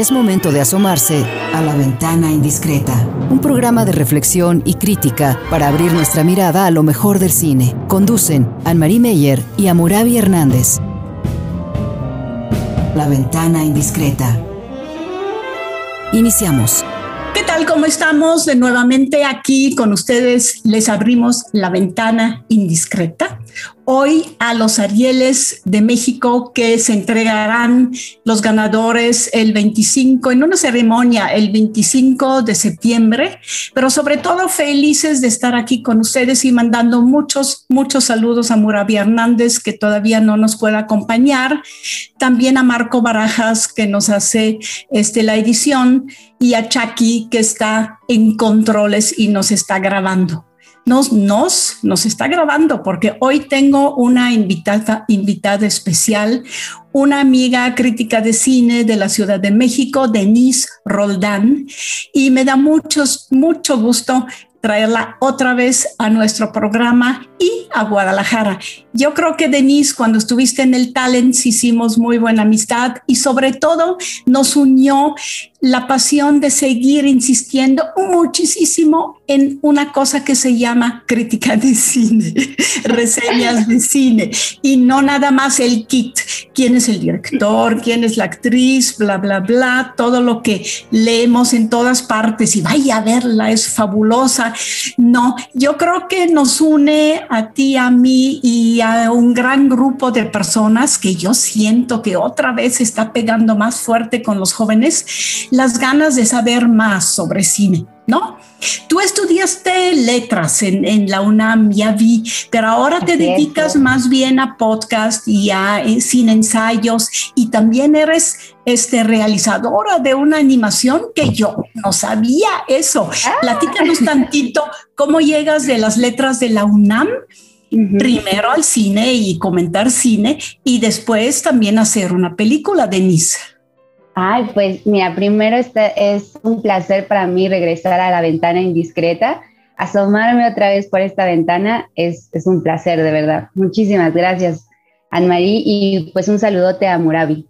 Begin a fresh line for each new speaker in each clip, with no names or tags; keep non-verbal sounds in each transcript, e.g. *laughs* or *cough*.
Es momento de asomarse a la ventana indiscreta, un programa de reflexión y crítica para abrir nuestra mirada a lo mejor del cine. Conducen Anne-Marie Meyer y Amurabi Hernández. La ventana indiscreta. Iniciamos.
¿Qué tal? ¿Cómo estamos? De nuevamente aquí con ustedes les abrimos la ventana indiscreta. Hoy a los Arieles de México que se entregarán los ganadores el 25, en una ceremonia el 25 de septiembre, pero sobre todo felices de estar aquí con ustedes y mandando muchos, muchos saludos a Murabi Hernández que todavía no nos puede acompañar, también a Marco Barajas que nos hace este, la edición. Y a Chucky que está en controles y nos está grabando nos, nos, nos está grabando porque hoy tengo una invitada, invitada especial, una amiga crítica de cine de la Ciudad de México, Denise Roldán, y me da muchos, mucho gusto traerla otra vez a nuestro programa y a Guadalajara. Yo creo que Denise, cuando estuviste en el Talents, hicimos muy buena amistad y sobre todo nos unió la pasión de seguir insistiendo muchísimo en una cosa que se llama crítica de cine, *laughs* reseñas de cine y no nada más el kit, quién es el director, quién es la actriz, bla, bla, bla, todo lo que leemos en todas partes y vaya a verla, es fabulosa. No, yo creo que nos une a ti, a mí y a un gran grupo de personas que yo siento que otra vez está pegando más fuerte con los jóvenes las ganas de saber más sobre cine, ¿no? Tú estudiaste letras en, la UNAM, ya vi, pero ahora te dedicas más bien a podcast y a eh, cine ensayos y también eres este, realizadora de una animación que yo no sabía eso. Ah. Platícanos tantito cómo llegas de las letras de la UNAM primero al cine y comentar cine y después también hacer una película, Denise.
Ay, pues mira, primero este es un placer para mí regresar a la ventana indiscreta. Asomarme otra vez por esta ventana es, es un placer, de verdad. Muchísimas gracias, Anne-Marie, y pues un saludote a Murabi.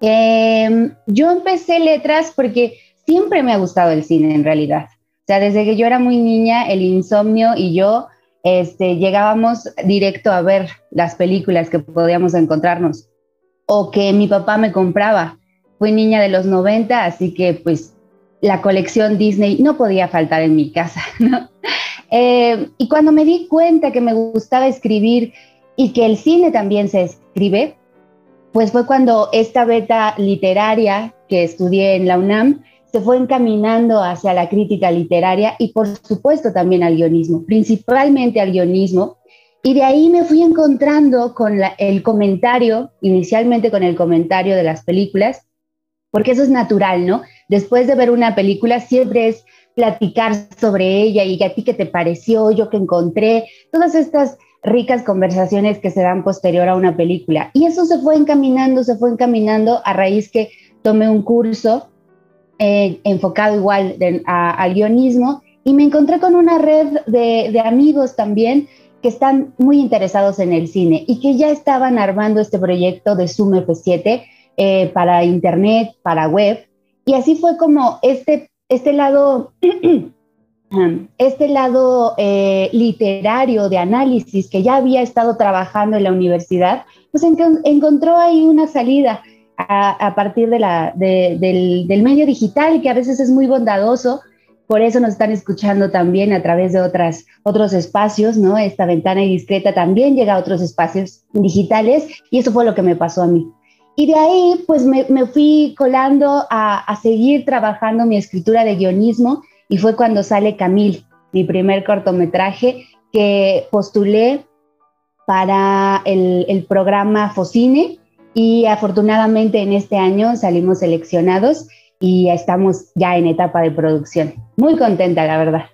Em, yo empecé letras porque siempre me ha gustado el cine, en realidad. O sea, desde que yo era muy niña, el insomnio y yo este, llegábamos directo a ver las películas que podíamos encontrarnos o que mi papá me compraba fui niña de los 90, así que pues la colección Disney no podía faltar en mi casa. *laughs* Eh, y cuando me di cuenta que me gustaba escribir y que el cine también se escribe, pues fue cuando esta beta literaria que estudié en la UNAM se fue encaminando hacia la crítica literaria y por supuesto también al guionismo, principalmente al guionismo. Y de ahí me fui encontrando con el comentario, inicialmente con el comentario de las películas, porque eso es natural, ¿no? Después de ver una película siempre es platicar sobre ella y a ti qué te pareció, yo qué encontré, todas estas ricas conversaciones que se dan posterior a una película. Y eso se fue encaminando, se fue encaminando a raíz que tomé un curso eh, enfocado igual al guionismo y me encontré con una red de, amigos también que están muy interesados en el cine y que ya estaban armando este proyecto de Zoom F7 eh, para internet, para web. Y así fue como este, este lado, *clears throat* este lado eh, literario de análisis que ya había estado trabajando en la universidad, pues encontró ahí una salida a, partir de la, del, del, medio digital que a veces es muy bondadoso. Por eso nos están escuchando también a través de otras, otros espacios, ¿no? Esta ventana discreta también llega a otros espacios digitales y eso fue lo que me pasó a mí. Y de ahí, pues me, fui colando a, seguir trabajando mi escritura de guionismo y fue cuando sale Camil, mi primer cortometraje que postulé para el, el programa Focine y afortunadamente en este año salimos seleccionados y estamos ya en etapa de producción. Muy contenta, la verdad.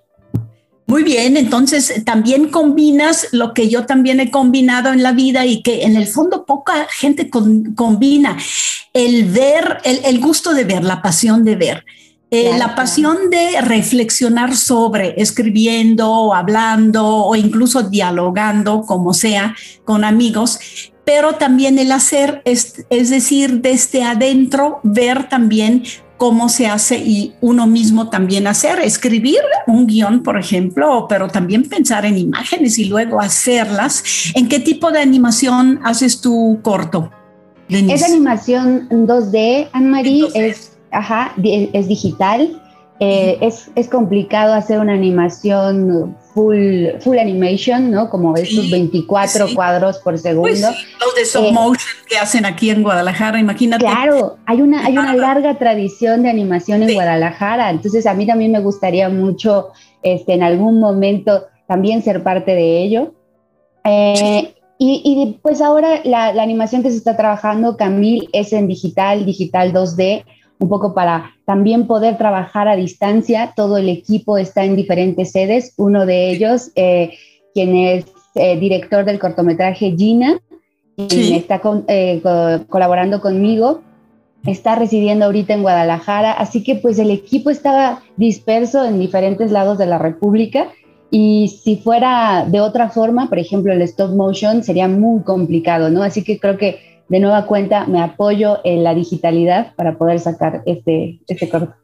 Muy bien, entonces también combinas lo que yo también he combinado en la vida y que en el fondo poca gente combina, el ver, el, gusto de ver, la pasión de ver. Eh, la pasión de reflexionar sobre, escribiendo o hablando o incluso dialogando, como sea, con amigos, pero también el hacer, es, es decir, desde adentro, ver también cómo se hace y uno mismo también hacer, escribir un guion, por ejemplo, pero también pensar en imágenes y luego hacerlas. ¿En qué tipo de animación haces tu corto?
Es animación 2D, Anne-Marie, es, ajá, es digital. Eh, es, es, complicado hacer una animación full, full animation, ¿no? Como esos 24 cuadros por pues segundo.
los de stop eh, motion que hacen aquí en Guadalajara, imagínate.
Claro, hay una, hay una larga tradición de animación en Guadalajara, entonces a mí también me gustaría mucho este, en algún momento también ser parte de ello. Eh, y, y, pues ahora la, la, animación que se está trabajando, Camille, es en digital, digital 2D, un poco para también poder trabajar a distancia. Todo el equipo está en diferentes sedes. Uno de ellos, eh, quien es eh, director del cortometraje Gina, quien está eh, colaborando conmigo, está residiendo ahorita en Guadalajara. Así que pues el equipo estaba disperso en diferentes lados de la República. Y si fuera de otra forma, por ejemplo, el stop motion sería muy complicado, ¿no? Así que creo que de nueva cuenta me apoyo en la digitalidad para poder sacar este, este corto.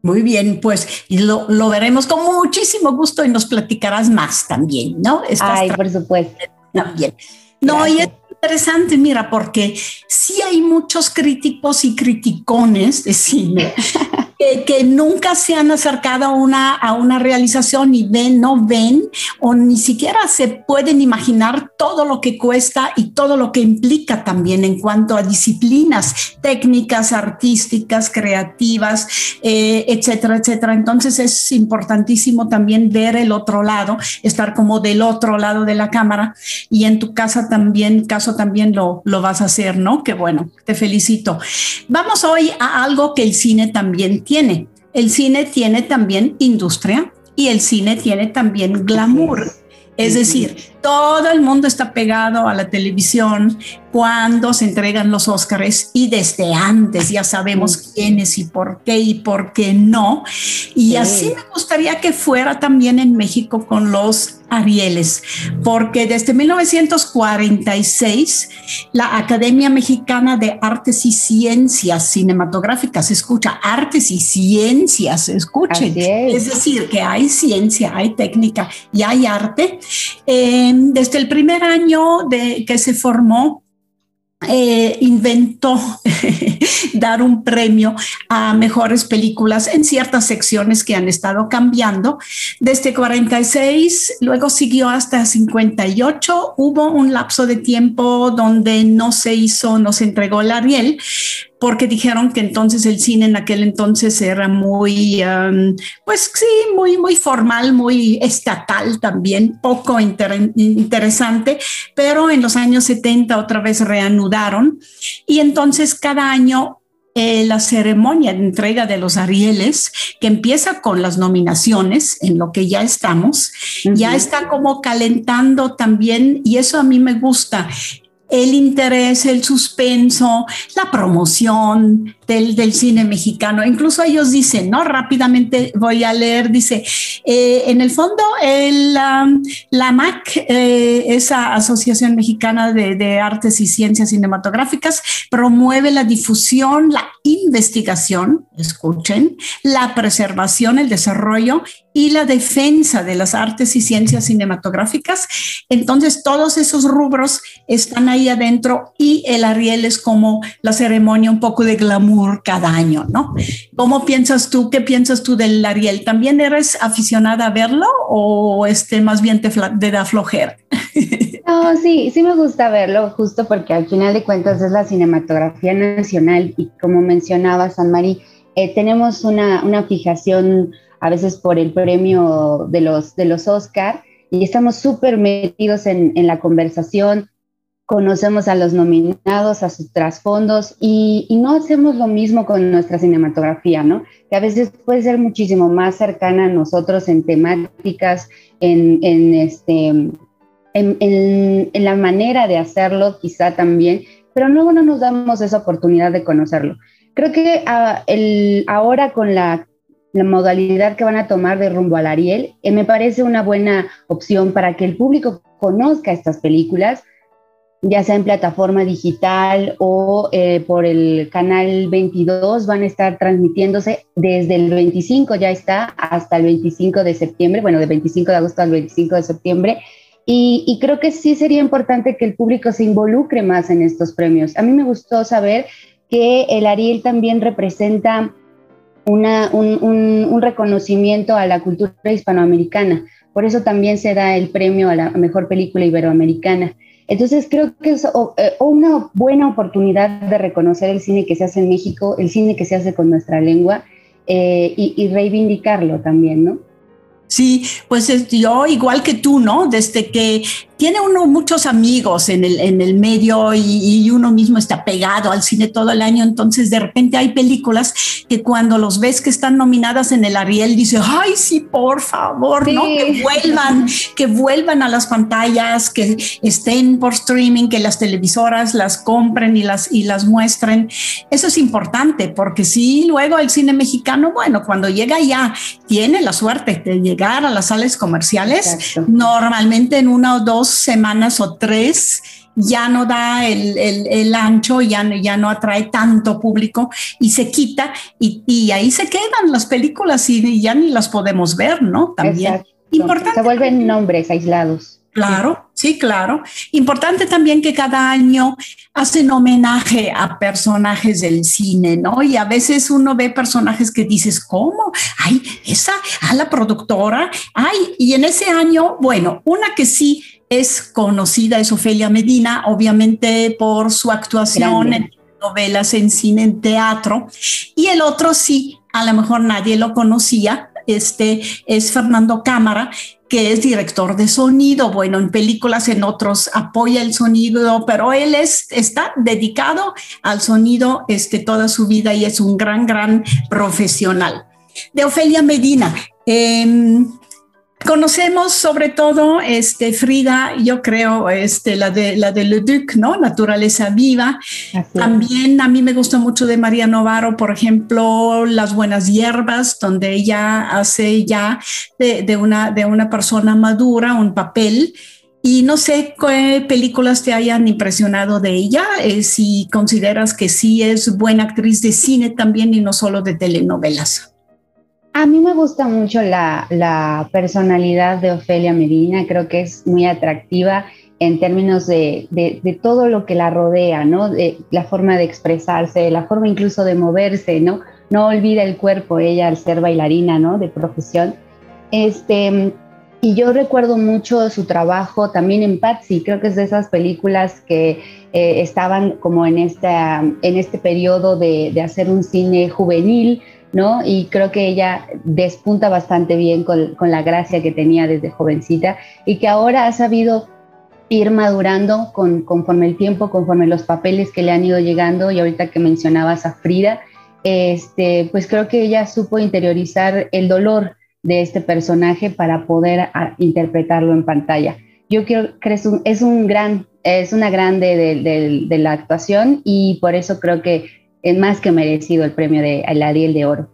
Muy bien, pues lo, lo, veremos con muchísimo gusto y nos platicarás más también, ¿no?
Ay, por supuesto.
También. No, y es interesante, mira, porque sí hay muchos críticos y criticones de cine *laughs* que, nunca se han acercado a una, a una realización y ven, no ven o ni siquiera se pueden imaginar todo lo que cuesta y todo lo que implica también en cuanto a disciplinas técnicas, artísticas, creativas, eh, etcétera, etcétera. Entonces es importantísimo también ver el otro lado, estar como del otro lado de la cámara y en tu casa también, caso también lo, lo vas a hacer, ¿no? Qué bueno, te felicito. Vamos hoy a algo que el cine también tiene. El cine tiene también industria y el cine tiene también glamour. Es decir, todo el mundo está pegado a la televisión cuando se entregan los Óscares y desde antes ya sabemos quiénes y por qué y por qué no. Y así me gustaría que fuera también en México con los Arieles, porque desde 1946 la Academia Mexicana de Artes y Ciencias Cinematográficas, escucha, artes y ciencias, escuchen, es. decir, que hay ciencia, hay técnica y hay arte. Eh, desde el primer año de que se formó, eh, inventó *laughs* dar un premio a mejores películas en ciertas secciones que han estado cambiando. Desde 46, luego siguió hasta 58. Hubo un lapso de tiempo donde no se hizo, no se entregó el Ariel, porque dijeron que entonces el cine en aquel entonces era muy, pues sí, muy, muy formal, muy estatal también, poco interesante, pero en los años 70 otra vez reanudaron. Y entonces cada año eh, la ceremonia de entrega de los Arieles, que empieza con las nominaciones, en lo que ya estamos, ya está como calentando también, y eso a mí me gusta, el interés, el suspenso, la promoción del, cine mexicano. Incluso ellos dicen, ¿no? Rápidamente voy a leer, dice, eh, en el fondo, el, la MAC, eh, esa Asociación Mexicana de, de, Artes y Ciencias Cinematográficas, promueve la difusión, la investigación, escuchen, la preservación, el desarrollo y la defensa de las artes y ciencias cinematográficas. Entonces, todos esos rubros están ahí adentro y el Ariel es como la ceremonia un poco de glamour cada año, ¿no? ¿Cómo piensas tú? ¿Qué piensas tú del Ariel? ¿También eres aficionada a verlo o este más bien te, da flojera? *laughs*
No, sí, sí me gusta verlo, justo porque al final de cuentas es la cinematografía nacional y como mencionaba San Mari, eh, tenemos una, una fijación a veces por el premio de los, de los Oscar, y estamos súper metidos en, en, la conversación, conocemos a los nominados, a sus trasfondos, y, y, no hacemos lo mismo con nuestra cinematografía, ¿no? Que a veces puede ser muchísimo más cercana a nosotros en temáticas, en, en este, en, en, la manera de hacerlo, quizá también, pero luego no nos damos esa oportunidad de conocerlo. Creo que uh, el, ahora con la la modalidad que van a tomar de rumbo al Ariel, eh, me parece una buena opción para que el público conozca estas películas, ya sea en plataforma digital o eh, por el canal 22, van a estar transmitiéndose desde el 25, ya está, hasta el 25 de septiembre, bueno, de 25 de agosto al 25 de septiembre. Y, creo que sí sería importante que el público se involucre más en estos premios. A mí me gustó saber que el Ariel también representa un reconocimiento a la cultura hispanoamericana. Por eso también se da el premio a la mejor película iberoamericana. Entonces creo que es eh, una buena oportunidad de reconocer el cine que se hace en México, el cine que se hace con nuestra lengua eh, y, y reivindicarlo también, ¿no?
Sí, pues yo igual que tú, ¿no? Desde que tiene uno muchos amigos en el, en el medio y, uno mismo está pegado al cine todo el año, entonces de repente hay películas que cuando los ves que están nominadas en el Ariel, dice, ay, sí, por favor, ¿no? Que vuelvan, *laughs* que vuelvan a las pantallas, que estén por streaming, que las televisoras las compren y las, y las muestren. Eso es importante, porque sí, luego el cine mexicano, bueno, cuando llega ya, tiene la suerte de llegar a las salas comerciales, normalmente en una o dos semanas o tres ya no da el, ancho, ya, ya no atrae tanto público y se quita y, ahí se quedan las películas y ya ni las podemos ver, ¿no? También.
Importante. Se vuelven nombres aislados.
Claro, sí, claro. Importante también que cada año hacen homenaje a personajes del cine, ¿no? Y a veces uno ve personajes que dices, ¿cómo? Ay, esa, a la productora, ay, y en ese año, bueno, una que sí es conocida, es Ofelia Medina, obviamente por su actuación en novelas, en cine, en teatro. Y el otro sí, a lo mejor nadie lo conocía, este es Fernando Cámara, que es director de sonido, bueno, en películas, en otros apoya el sonido, pero él es, está dedicado al sonido este, toda su vida y es un gran, gran profesional. De Ofelia Medina, eh, Conocemos sobre todo este, Frida, yo creo, este, la de la de Le Duc, ¿no? Naturaleza viva. También a mí me gusta mucho de María Novaro, por ejemplo, Las buenas hierbas, donde ella hace ya de, una, de una persona madura un papel. Y no sé qué películas te hayan impresionado de ella, eh, si consideras que sí es buena actriz de cine también y no solo de telenovelas.
A mí me gusta mucho la, personalidad de Ofelia Medina, creo que es muy atractiva en términos de, todo lo que la rodea, ¿no? De la forma de expresarse, la forma incluso de moverse, ¿no? No olvida el cuerpo ella al ser bailarina, ¿no? De profesión. Este, y yo recuerdo mucho su trabajo también en Patsy, creo que es de esas películas que eh, estaban como en, esta, en este periodo de, de hacer un cine juvenil, ¿no? Y creo que ella despunta bastante bien con, la gracia que tenía desde jovencita y que ahora ha sabido ir madurando con, conforme el tiempo, conforme los papeles que le han ido llegando y ahorita que mencionabas a Frida, este, pues creo que ella supo interiorizar el dolor de este personaje para poder ah, interpretarlo en pantalla. Yo creo que es un, es un gran, es una grande de la actuación y por eso creo que es más que merecido el premio de el Ariel de Oro.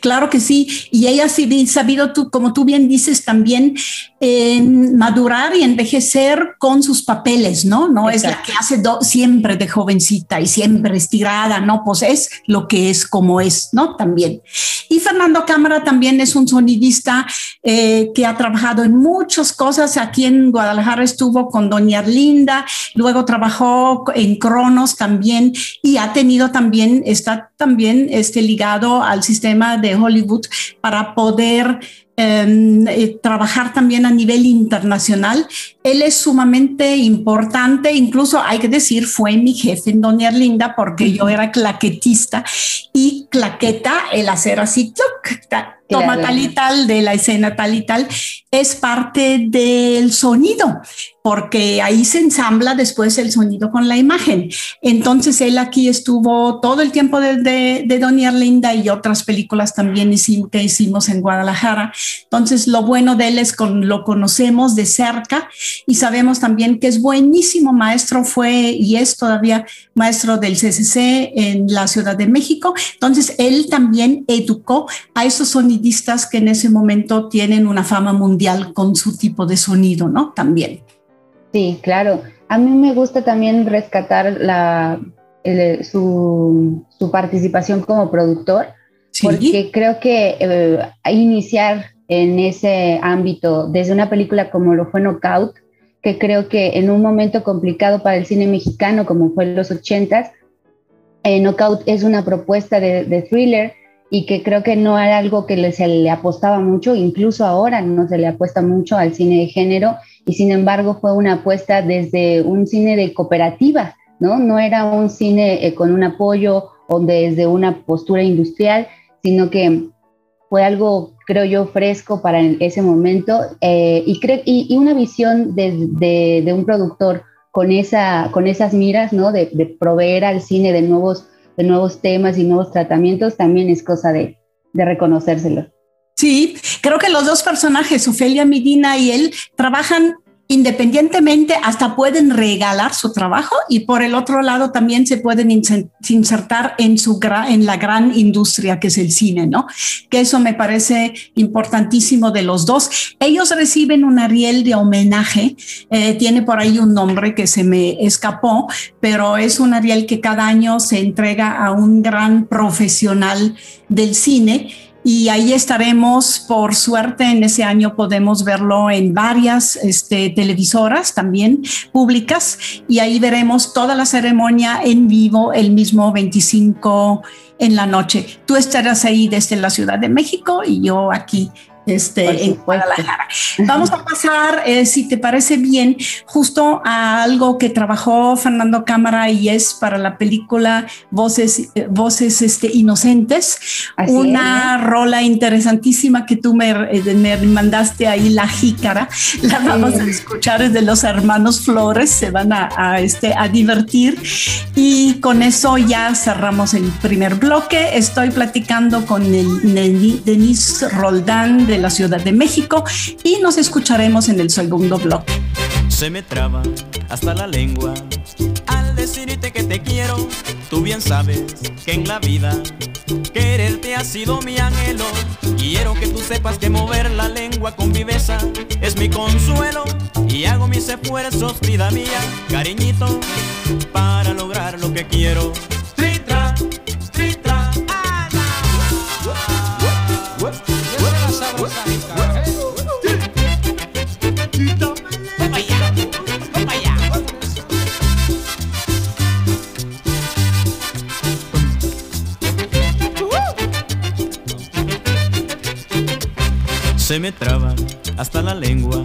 Claro que sí, y ella sí sabido tú, como tú bien dices, también en madurar y envejecer con sus papeles, ¿no? No es la que hace siempre de jovencita y siempre estirada, ¿no? Pues es lo que es como es, ¿no? También. Y Fernando Cámara también es un sonidista eh, que ha trabajado en muchas cosas. Aquí en Guadalajara estuvo con Doña Arlinda, luego trabajó en Cronos también y ha tenido también, está también este, ligado al sistema de Hollywood para poder eh, trabajar también a nivel internacional. Él es sumamente importante, incluso hay que decir, fue mi jefe en Doña Erlinda porque yo era claquetista y claqueta, el hacer así, toma tal y tal de la escena tal y tal, es parte del sonido porque ahí se ensambla después el sonido con la imagen. Entonces él aquí estuvo todo el tiempo de, de, de Doña Erlinda y otras películas también que hicimos en Guadalajara. Entonces lo bueno de él es que lo conocemos de cerca y sabemos también que es buenísimo maestro, fue y es todavía maestro del CCC en la Ciudad de México. Entonces él también educó a esos sonidistas que en ese momento tienen una fama mundial con su tipo de sonido, ¿no? También.
Sí, claro. A mí me gusta también rescatar la, su, su, participación como productor, porque creo que eh, iniciar en ese ámbito desde una película como lo fue Knockout, que creo que en un momento complicado para el cine mexicano como fue en los 80 eh, Knockout es una propuesta de, thriller y que creo que no era algo que se le apostaba mucho, incluso ahora no se le apuesta mucho al cine de género y sin embargo fue una apuesta desde un cine de cooperativa, ¿no? No era un cine eh, con un apoyo o desde una postura industrial, sino que fue algo, creo yo, fresco para ese momento eh, y, y, una visión de, de, un productor con, esa, con esas miras, ¿no? De, de, proveer al cine de nuevos, de nuevos temas y nuevos tratamientos, también es cosa de, de reconocérselo.
Sí, creo que los dos personajes, Ofelia Medina y él, trabajan independientemente, hasta pueden regalar su trabajo y por el otro lado también se pueden insertar en, su en la gran industria que es el cine, ¿no? Que eso me parece importantísimo de los dos. Ellos reciben un Ariel de homenaje, eh, tiene por ahí un nombre que se me escapó, pero es un Ariel que cada año se entrega a un gran profesional del cine y ahí estaremos, por suerte, en ese año podemos verlo en varias este, televisoras también públicas y ahí veremos toda la ceremonia en vivo el mismo 25 en la noche. Tú estarás ahí desde la Ciudad de México y yo aquí este, en Guadalajara. Vamos a pasar, eh, si te parece bien, justo a algo que trabajó Fernando Cámara y es para la película Voces, eh, Voces este, Inocentes, una rola interesantísima que tú me, eh, me, mandaste ahí, La Jícara. La vamos a escuchar es de los hermanos Flores, se van a, este, a divertir. Y con eso ya cerramos el primer bloque. Estoy platicando con el Denis Roldán de la Ciudad de México y nos escucharemos en el segundo bloque.
Se me traba hasta la lengua al decirte que te quiero. Tú bien sabes que en la vida quererte ha sido mi anhelo. Quiero que tú sepas que mover la lengua con viveza es mi consuelo y hago mis esfuerzos, vida mía, cariñito, para lograr lo que quiero. Se me traba hasta la lengua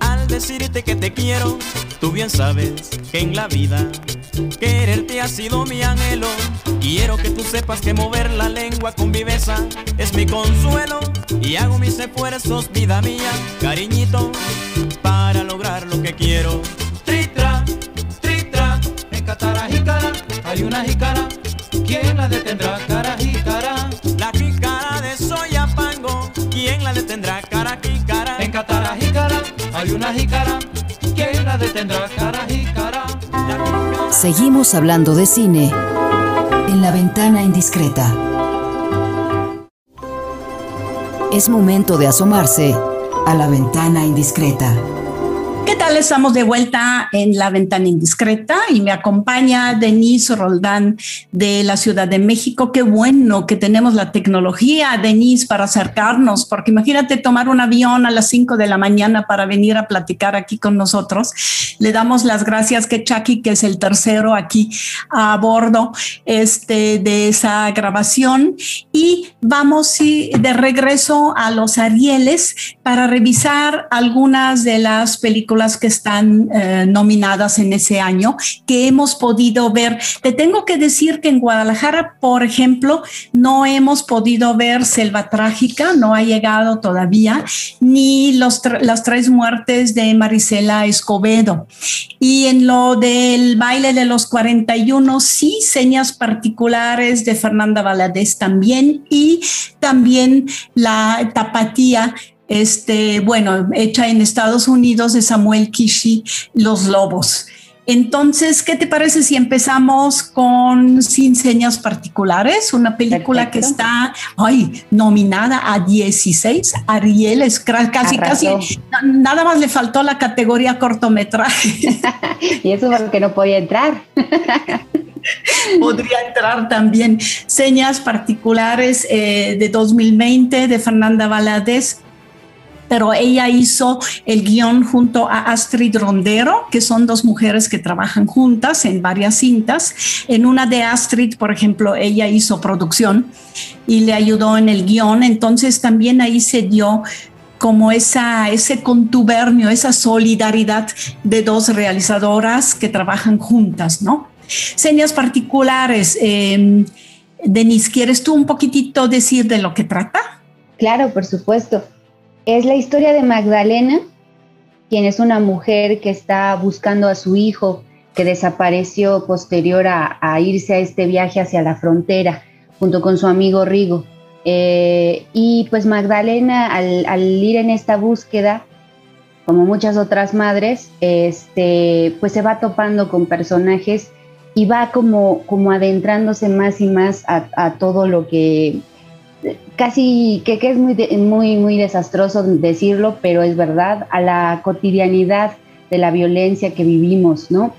al decirte que te quiero. Tú bien sabes que en la vida quererte ha sido mi anhelo. Quiero que tú sepas que mover la lengua con viveza es mi consuelo y hago mis esfuerzos, vida mía, cariñito, para lograr lo que quiero. Tritra, tritra, en Catara hay una jícara, ¿quién la detendrá? Cara jícara, la jícara de Soyapango, ¿quién la detendrá? Cara jícara, en Catara hay una jícara, ¿quién la detendrá? Cara jícara.
Seguimos hablando de cine en la ventana indiscreta. Es momento de asomarse a la ventana indiscreta.
¿Qué tal? Estamos de vuelta en la ventana indiscreta y me acompaña Denise Roldán de la Ciudad de México. Qué bueno que tenemos la tecnología, Denise, para acercarnos, porque imagínate tomar un avión a las 5 de la mañana para venir a platicar aquí con nosotros. Le damos las gracias que Chucky, que es el tercero aquí a bordo este, de esa grabación. Y vamos de regreso a los Arieles para revisar algunas de las películas que están eh, nominadas en ese año que hemos podido ver. Te tengo que decir que en Guadalajara, por ejemplo, no hemos podido ver Selva Trágica, no ha llegado todavía, ni los las tres muertes de Marisela Escobedo. Y en lo del baile de los 41, sí, señas particulares de Fernanda Valadez también y también la tapatía este, bueno, hecha en Estados Unidos de Samuel Kishi, Los Lobos. Entonces, ¿qué te parece si empezamos con Sin Señas Particulares? Una película que está hoy nominada a 16 Arieles, casi, casi, nada más le faltó la categoría cortometraje. *laughs*
y eso porque no podía entrar. *laughs*
Podría entrar también Señas Particulares eh, de 2020 de Fernanda Valadez pero ella hizo el guion junto a Astrid Rondero, que son dos mujeres que trabajan juntas en varias cintas. En una de Astrid, por ejemplo, ella hizo producción y le ayudó en el guion, entonces también ahí se dio como esa, ese contubernio, esa solidaridad de dos realizadoras que trabajan juntas, ¿no? Señas particulares. Eh, Denise, ¿quieres tú un poquitito decir de lo que trata?
Claro, por supuesto. Es la historia de Magdalena, quien es una mujer que está buscando a su hijo que desapareció posterior a, irse a este viaje hacia la frontera junto con su amigo Rigo. Eh, y pues Magdalena al, ir en esta búsqueda, como muchas otras madres, este, pues se va topando con personajes y va como, como adentrándose más y más a todo lo que casi que, es muy, muy, muy desastroso decirlo, pero es verdad, a la cotidianidad de la violencia que vivimos, ¿no?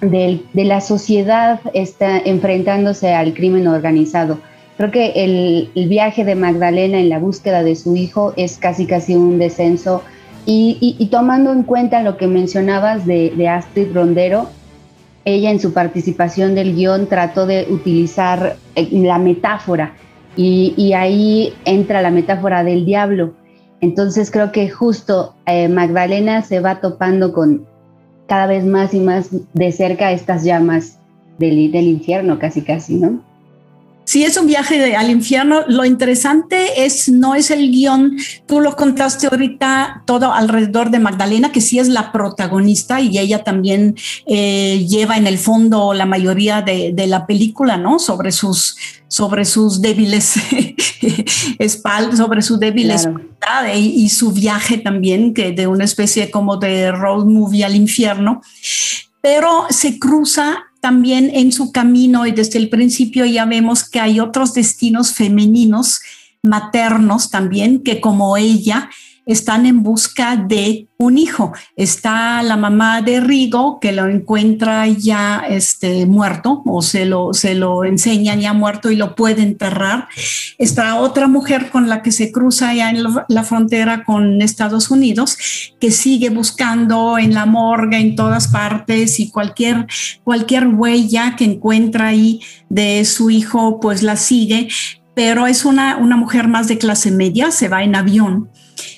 De, la sociedad está enfrentándose al crimen organizado. Creo que el, viaje de Magdalena en la búsqueda de su hijo es casi casi un descenso y, tomando en cuenta lo que mencionabas de, de Astrid Rondero, ella en su participación del guion trató de utilizar eh, la metáfora y, ahí entra la metáfora del diablo. Entonces creo que justo eh, Magdalena se va topando con cada vez más y más de cerca estas llamas del infierno, casi casi, ¿no?
Sí, es un viaje al infierno. Lo interesante es, no es el guion, tú lo contaste ahorita todo alrededor de Magdalena, que sí es la protagonista y ella también eh, lleva en el fondo la mayoría de, la película, ¿no? Sobre sus, sobre sus débiles *laughs* espaldas, sobre su débil espalda y, y, su viaje también, que de una especie como de road movie al infierno. Pero se cruza también en su camino y desde el principio ya vemos que hay otros destinos femeninos, maternos también, que como ella están en busca de un hijo. Está la mamá de Rigo que lo encuentra ya este, muerto o se lo, se lo enseñan ya muerto y lo puede enterrar. Está otra mujer con la que se cruza ya en la frontera con Estados Unidos que sigue buscando en la morgue, en todas partes y cualquier, cualquier huella que encuentra ahí de su hijo, pues la sigue. Pero es una, una mujer más de clase media, se va en avión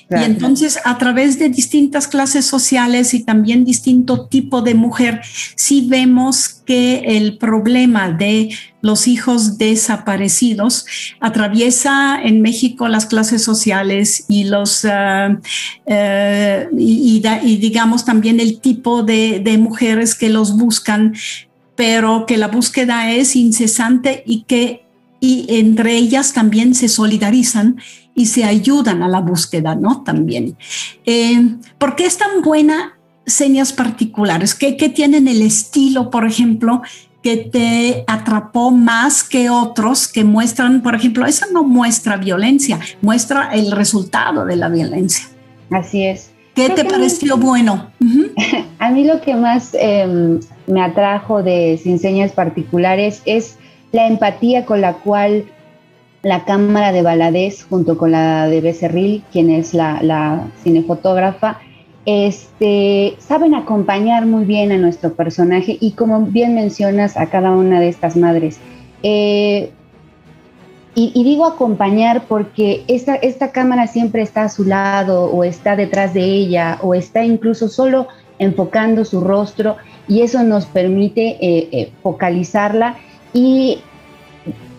y entonces a través de distintas clases sociales y también distinto tipo de mujer, sí vemos que el problema de los hijos desaparecidos atraviesa en México las clases sociales y los ah, eh, y, digamos también el tipo de, de mujeres que los buscan, pero que la búsqueda es incesante y que y entre ellas también se solidarizan y se ayudan a la búsqueda, ¿no? También. Eh, ¿Por qué es tan buena señas particulares? ¿Qué, ¿Qué, tienen el estilo, por ejemplo, que te atrapó más que otros que muestran, por ejemplo, esa no muestra violencia, muestra el resultado de la violencia?
Así es.
¿Qué te pareció bueno? *laughs*
A mí lo que más em, me atrajo de Sin Señas Particulares es la empatía con la cual la cámara de Baladés junto con la de Becerril, quien es la, cinefotógrafa, este, saben acompañar muy bien a nuestro personaje y como bien mencionas a cada una de estas madres. Eh, y, digo acompañar porque esta, esta cámara siempre está a su lado o está detrás de ella o está incluso solo enfocando su rostro y eso nos permite eh, eh, focalizarla y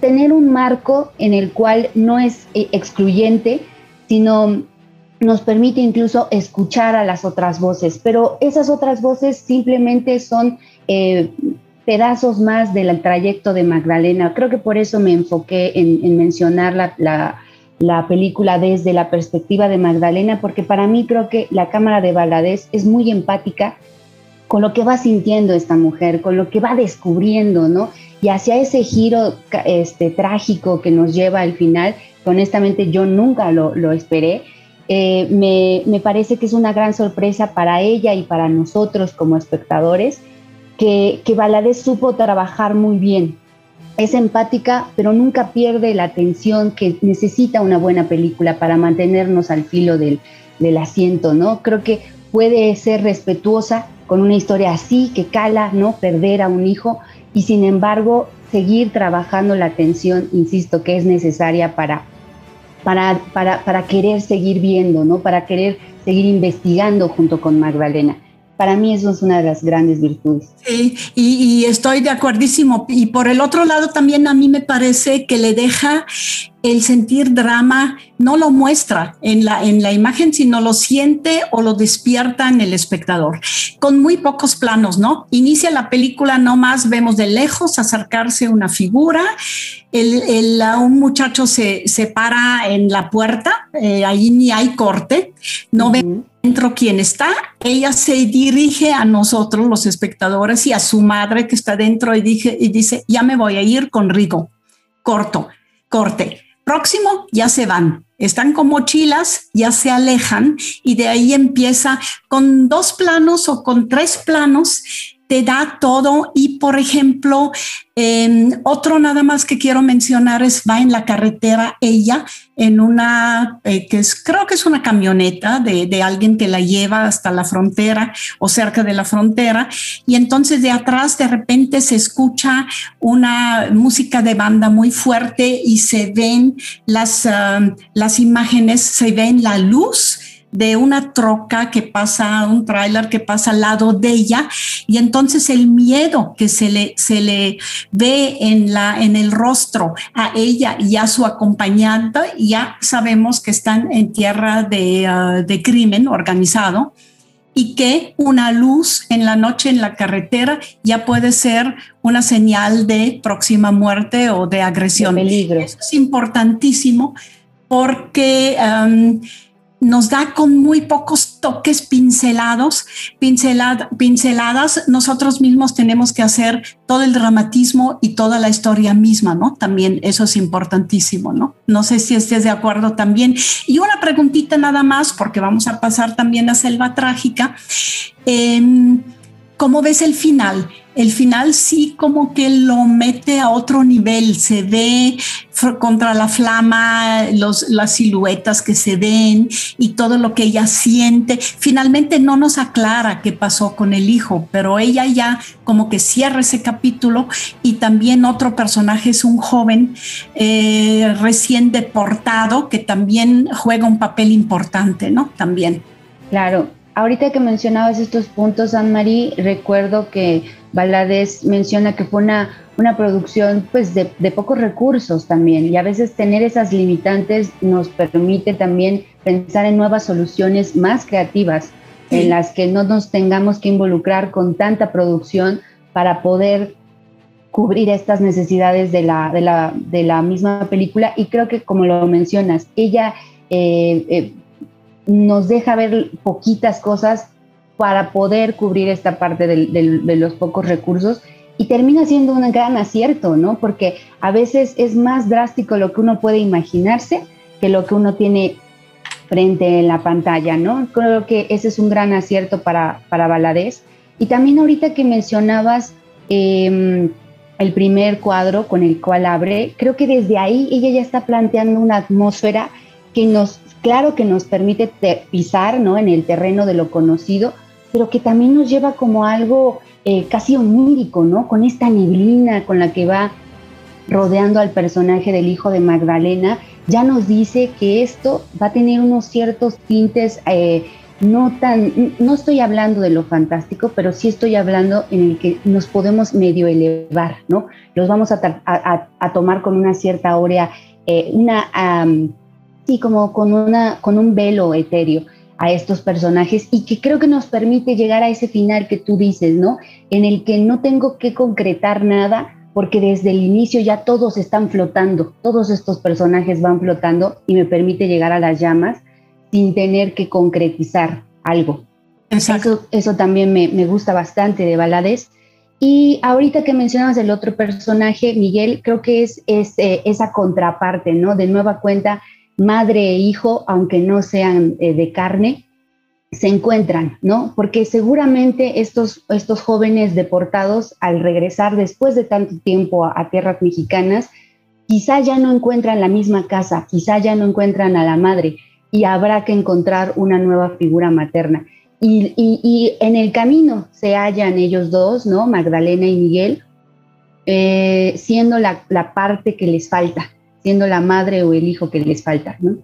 tener un marco en el cual no es eh, excluyente, sino nos permite incluso escuchar a las otras voces, pero esas otras voces simplemente son eh, pedazos más del trayecto de Magdalena. Creo que por eso me enfoqué en, mencionar la, la, película desde la perspectiva de Magdalena, porque para mí creo que la Cámara de Valadez es muy empática con lo que va sintiendo esta mujer, con lo que va descubriendo, ¿no? Y hacia ese giro este, trágico que nos lleva al final, que honestamente yo nunca lo, lo esperé, eh, me, me, parece que es una gran sorpresa para ella y para nosotros como espectadores, que, que Valadez supo trabajar muy bien. Es empática, pero nunca pierde la atención que necesita una buena película para mantenernos al filo del, del asiento, ¿no? Creo que puede ser respetuosa con una historia así, que cala, ¿no? Perder a un hijo y sin embargo seguir trabajando la atención, insisto, que es necesaria para, para, para, para querer seguir viendo, ¿no? Para querer seguir investigando junto con Magdalena. Para mí eso es una de las grandes virtudes.
Sí, y, y, estoy de acuerdísimo. Y por el otro lado también a mí me parece que le deja el sentir drama, no lo muestra en la, en la imagen, sino lo siente o lo despierta en el espectador, con muy pocos planos, ¿no? Inicia la película, nomás vemos de lejos acercarse una figura, el, el, un muchacho se, se, para en la puerta, eh, ahí ni hay corte, no uh -huh. Dentro quién está, ella se dirige a nosotros, los espectadores, y a su madre que está dentro y, dije, y dice, ya me voy a ir con Rigo, corto, corte. Próximo, ya se van. Están con mochilas, ya se alejan y de ahí empieza con dos planos o con tres planos te da todo y por ejemplo eh, otro nada más que quiero mencionar es va en la carretera ella en una eh, que es creo que es una camioneta de, de, alguien que la lleva hasta la frontera o cerca de la frontera. Y entonces de atrás de repente se escucha una música de banda muy fuerte y se ven las, uh, las imágenes se ven la luz de una troca que pasa, un tráiler que pasa al lado de ella, y entonces el miedo que se le, se le ve en, la, en el rostro a ella y a su acompañante, ya sabemos que están en tierra de, uh, de crimen organizado y que una luz en la noche en la carretera ya puede ser una señal de próxima muerte o de agresión.
De peligro.
Eso es importantísimo porque um, nos da con muy pocos toques pincelados, pincelad, pinceladas, nosotros mismos tenemos que hacer todo el dramatismo y toda la historia misma, ¿no? También eso es importantísimo, ¿no? No sé si estés de acuerdo también. Y una preguntita nada más, porque vamos a pasar también a Selva Trágica. Eh, ¿Cómo ves el final? El final sí como que lo mete a otro nivel, se ve contra la flama, los, las siluetas que se ven y todo lo que ella siente. Finalmente no nos aclara qué pasó con el hijo, pero ella ya como que cierra ese capítulo y también otro personaje es un joven eh, recién deportado que también juega un papel importante, ¿no? También.
Claro, ahorita que mencionabas estos puntos, Anne-Marie, recuerdo que Valadez menciona que fue una, una producción pues, de, de, pocos recursos también y a veces tener esas limitantes nos permite también pensar en nuevas soluciones más creativas sí. en las que no nos tengamos que involucrar con tanta producción para poder cubrir estas necesidades de la, de la, de la misma película y creo que como lo mencionas, ella... Eh, eh, nos deja ver poquitas cosas para poder cubrir esta parte de, los pocos recursos y termina siendo un gran acierto, ¿no? Porque a veces es más drástico lo que uno puede imaginarse que lo que uno tiene frente en la pantalla, ¿no? Creo que ese es un gran acierto para, para Valadez. Y también ahorita que mencionabas eh, el primer cuadro con el cual abre, creo que desde ahí ella ya está planteando una atmósfera que nos claro que nos permite pisar ¿no? en el terreno de lo conocido, pero que también nos lleva como algo eh, casi onírico, ¿no? Con esta neblina con la que va rodeando al personaje del hijo de Magdalena, ya nos dice que esto va a tener unos ciertos tintes, eh, no tan, no estoy hablando de lo fantástico, pero sí estoy hablando en el que nos podemos medio elevar, ¿no? Los vamos a, tomar con una cierta aurea, eh, una... Um, sí, como con, una, con un velo etéreo a estos personajes y que creo que nos permite llegar a ese final que tú dices, ¿no? En el que no tengo que concretar nada porque desde el inicio ya todos están flotando, todos estos personajes van flotando y me permite llegar a las llamas sin tener que concretizar algo. Eso, eso también me, me, gusta bastante de Balades. Y ahorita que mencionabas el otro personaje, Miguel, creo que es, es eh, esa contraparte, ¿no? De nueva cuenta, madre e hijo, aunque no sean eh, de carne, se encuentran, ¿no? Porque seguramente estos, estos jóvenes deportados, al regresar después de tanto tiempo a, tierras mexicanas, quizá ya no encuentran la misma casa, quizá ya no encuentran a la madre y habrá que encontrar una nueva figura materna. Y, en el camino se hallan ellos dos, ¿no? Magdalena y Miguel, eh, siendo la, la parte que les falta, siendo la madre o el hijo que les falta, ¿no?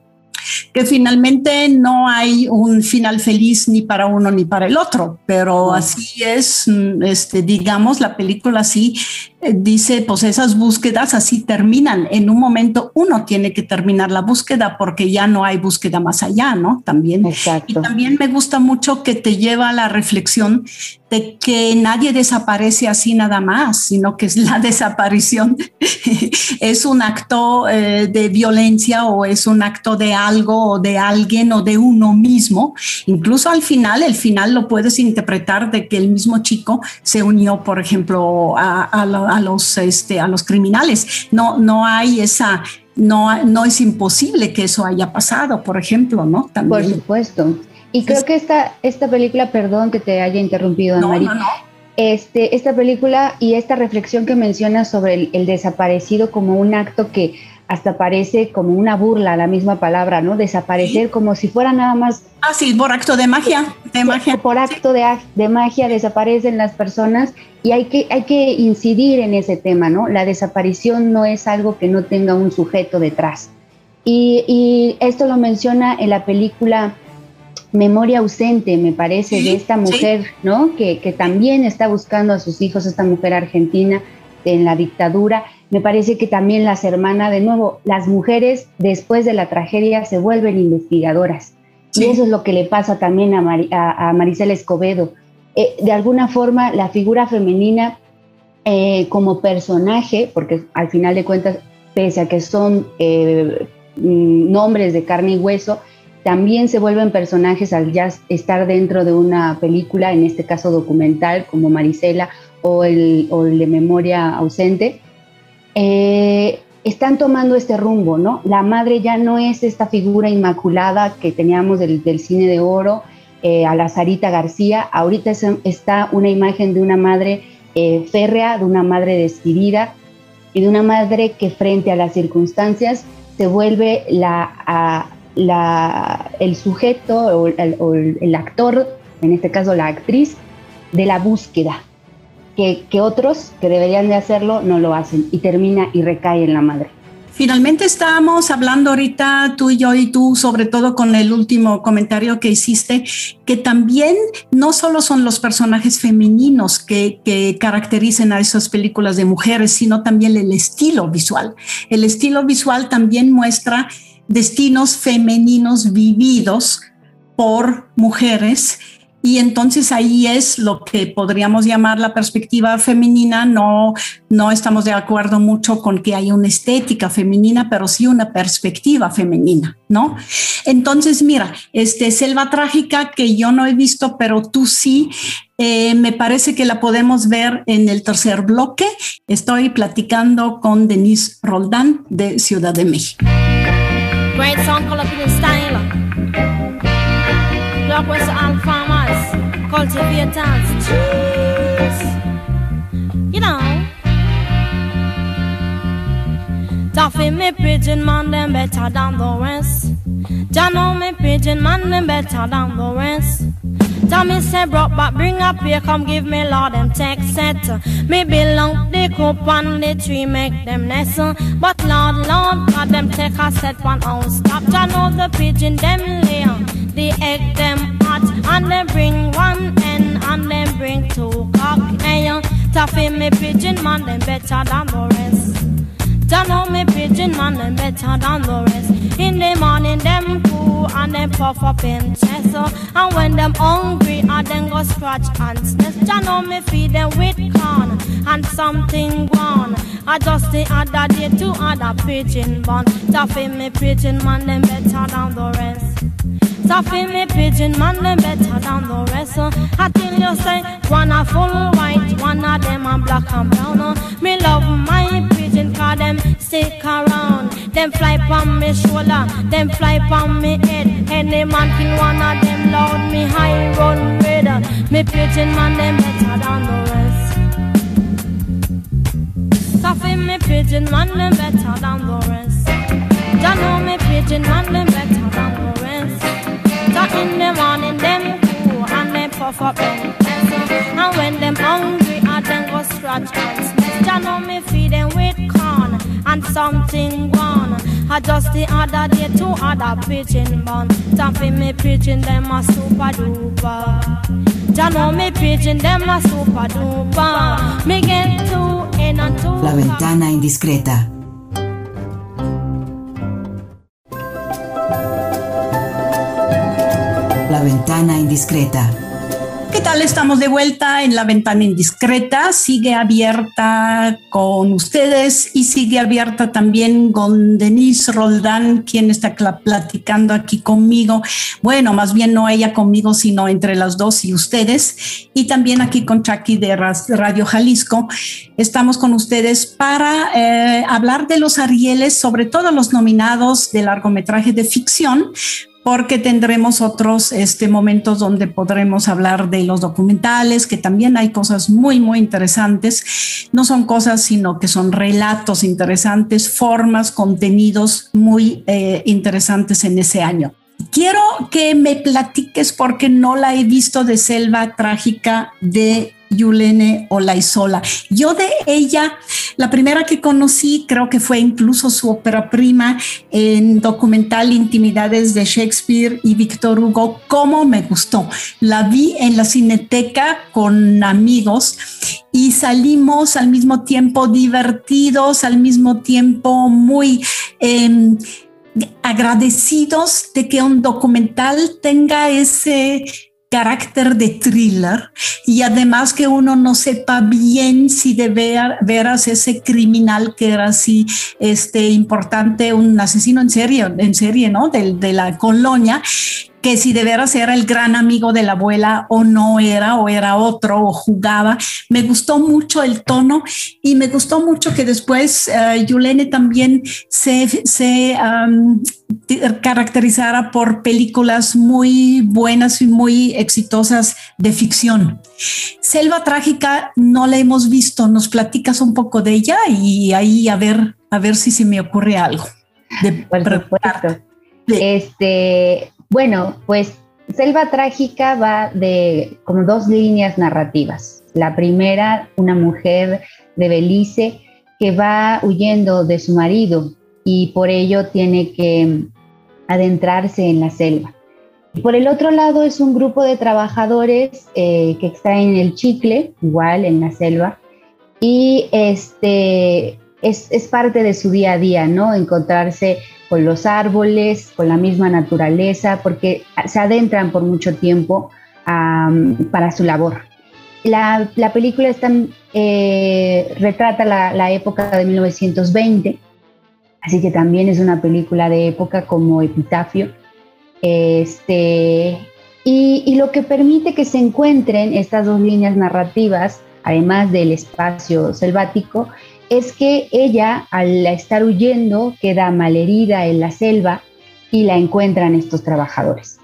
que finalmente no hay un final feliz ni para uno ni para el otro, pero así es, mm, este, digamos, la película así dice, pues esas búsquedas así terminan. En un momento uno tiene que terminar la búsqueda porque ya no hay búsqueda más allá, ¿no? También. Y también me gusta mucho que te lleva a la reflexión de que nadie desaparece así nada más, sino que es la *laughs* desaparición *laughs* es un acto eh, de violencia o es un acto de algo o de alguien o de uno mismo. Incluso al final, el final lo puedes interpretar de que el mismo chico se unió, por ejemplo, a, a, los, este, a los criminales. No, no hay esa, no, no es imposible que eso haya pasado, por ejemplo, ¿no?
También. Por supuesto. Y creo que esta, esta película, perdón que te haya interrumpido, no, no, no. Este, esta película y esta reflexión que menciona sobre el, desaparecido como un acto que hasta parece como una burla, la misma palabra, ¿no? Desaparecer como si fuera nada más...
Ah, sí, por acto de magia, de magia.
Por acto de, de, magia desaparecen las personas y hay que, hay que incidir en ese tema, ¿no? La desaparición no es algo que no tenga un sujeto detrás. Y, y esto lo menciona en la película Memoria ausente, me parece, de esta mujer, ¿no? Que, que también está buscando a sus hijos, esta mujer argentina en la dictadura me parece que también las hermanas, de nuevo, las mujeres después de la tragedia se vuelven investigadoras. Y eso es lo que le pasa también a, a, Maricela Escobedo. Eh, de alguna forma, la figura femenina eh, como personaje, porque al final de cuentas, pese a que son eh, mm, nombres de carne y hueso, también se vuelven personajes al ya estar dentro de una película, en este caso documental, como Marisela o el, o el de Memoria Ausente eh, están tomando este rumbo, ¿no? La madre ya no es esta figura inmaculada que teníamos del, cine de oro, eh, a la Sarita García, ahorita está una imagen de una madre eh, férrea, de una madre decidida y de una madre que frente a las circunstancias se vuelve el sujeto o el actor, en este caso la actriz, de la búsqueda, que, otros que deberían de hacerlo no lo hacen y termina y recae en la madre.
Finalmente estamos hablando ahorita tú y yo y tú, sobre todo con el último comentario que hiciste, que también no solo son los personajes femeninos que, que caracterizan a esas películas de mujeres, sino también el estilo visual. El estilo visual también muestra destinos femeninos vividos por mujeres y entonces ahí es lo que podríamos llamar la perspectiva femenina. No, no estamos de acuerdo mucho con que haya una estética femenina, pero sí una perspectiva femenina, ¿no? Entonces, mira, este Selva Trágica que yo no he visto, pero tú sí, eh, me parece que la podemos ver en el tercer bloque. Estoy platicando con Denise Roldán de Ciudad de México. Great song, cultivators, trees. You know. Toffee me pigeon man, them better than the rest. John know me pigeon man, them better than the rest. Tommy say, brought back, bring up here, come give me Lord them take set. Me belong the coop on the tree, make them nest. But Lord, Lord, God them take a set one on stop. John know the pigeon them lay, on. the egg them hot, and them bring one end, and them bring two cock. Hey, tough in me pigeon man, them better than the rest. Don't know me pigeon man, them better than the rest. In the morning, them cool and them puff up in chest. And when them hungry, I then go scratch and sniff. Don't know me feed them with corn and something gone. I just the other day to other pigeon bun. Toughy me pigeon man, them better than the rest.
Taffy me pigeon man, them better than the rest. I tell you, say, one a full white, one of them a black and brown. Me love my pigeon, them stick around. Them fly from me shoulder, them fly from me head. Any man kill one of them loud, me high run red. Me pigeon man, them better than the rest. Taffy me pigeon man, them better than the rest. Don't know me pigeon man, them better than the rest. So in the morning, them cool and them puff up them And when them hungry, I go scratch. Don't know me feed them something gone. I just the other day two other pigeon bun. Taffy me pigeon, them a super duper. Ya know me pigeon, them a super duper. Me get two in and two.
La ventana indiscreta. La ventana indiscreta.
¿Qué tal? Estamos de vuelta en la ventana indiscreta. Sigue abierta con ustedes y sigue abierta también con Denise Roldán, quien está platicando aquí conmigo. Bueno, más bien no ella conmigo, sino entre las dos y ustedes. Y también aquí con Chucky de Radio Jalisco. Estamos con ustedes para eh, hablar de los Arieles, sobre todo los nominados de largometraje de ficción, porque tendremos otros este, momentos donde podremos hablar de los documentales, que también hay cosas muy, muy interesantes. No son cosas, sino que son relatos interesantes, formas, contenidos muy eh, interesantes en ese año. Quiero que me platiques, porque no la he visto de Selva Trágica de Yulene Olaizola. Yo de ella, la primera que conocí, creo que fue incluso su ópera prima en documental Intimidades de Shakespeare y Víctor Hugo, cómo me gustó. La vi en la cineteca con amigos y salimos al mismo tiempo divertidos, al mismo tiempo muy... Em, agradecidos de que un documental tenga ese carácter de thriller y además que uno no sepa bien si de veras ese criminal que era así este importante un asesino en serie en serie no de, de la colonia que si de veras era el gran amigo de la abuela o no era, o era otro, o jugaba. Me gustó mucho el tono y me gustó mucho que después uh, Yulene también se, se um, caracterizara por películas muy buenas y muy exitosas de ficción. Selva Trágica no la hemos visto, nos platicas un poco de ella y ahí a ver, a ver si se me ocurre algo.
De Este, bueno, pues Selva Trágica va de como dos líneas narrativas. La primera, una mujer de Belice que va huyendo de su marido y por ello tiene que adentrarse en la selva. Por el otro lado es un grupo de trabajadores eh, que extraen el chicle, igual en la selva, y este, es, es, parte de su día a día, ¿no? Encontrarse con los árboles, con la misma naturaleza, porque se adentran por mucho tiempo para su labor. La, película está, eh, retrata la, época de 1920, así que también es una película de época como epitafio. Este, y, y lo que permite que se encuentren estas dos líneas narrativas, además del espacio selvático, es que ella, al estar huyendo, queda malherida en la selva y la encuentran estos trabajadores.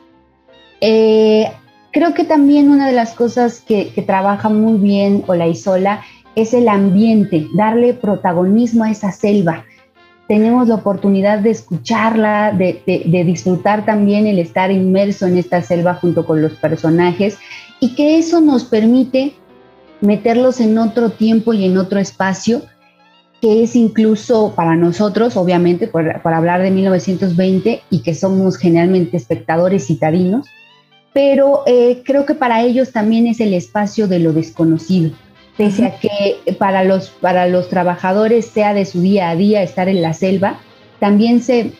Eh, creo que también una de las cosas que, trabaja muy bien Olaizola es el ambiente, darle protagonismo a esa selva. Tenemos la oportunidad de escucharla, de, de disfrutar también el estar inmerso en esta selva junto con los personajes y que eso nos permite meterlos en otro tiempo y en otro espacio que es incluso para nosotros, obviamente, por, hablar de 1920 y que somos generalmente espectadores citadinos, pero eh, creo que para ellos también es el espacio de lo desconocido, pese a que para los, para los trabajadores sea de su día a día estar en la selva, también se,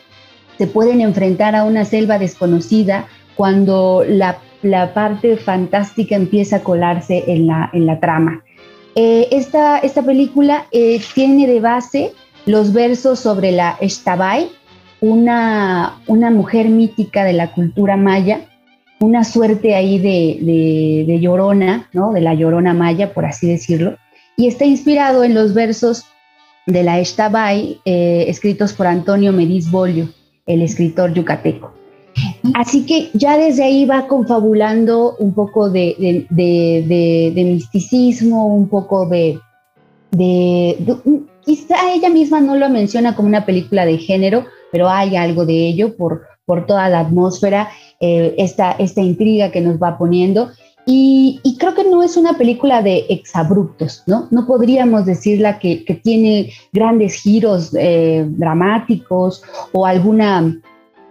se pueden enfrentar a una selva desconocida cuando la, la parte fantástica empieza a colarse en la, en la trama. Eh, esta, esta, película eh, tiene de base los versos sobre la Eshtabai, una, una mujer mítica de la cultura maya, una suerte ahí de, llorona, ¿no? De la llorona maya, por así decirlo, y está inspirado en los versos de la Eshtabay, eh, escritos por Antonio Mediz Bolio, el escritor yucateco. Así que ya desde ahí va confabulando un poco de, misticismo, un poco de, Quizá ella misma no lo menciona como una película de género, pero hay algo de ello por, por toda la atmósfera, eh, esta, esta intriga que nos va poniendo. Y, creo que no es una película de exabruptos, ¿no? No podríamos decirla que, que tiene grandes giros eh, dramáticos o alguna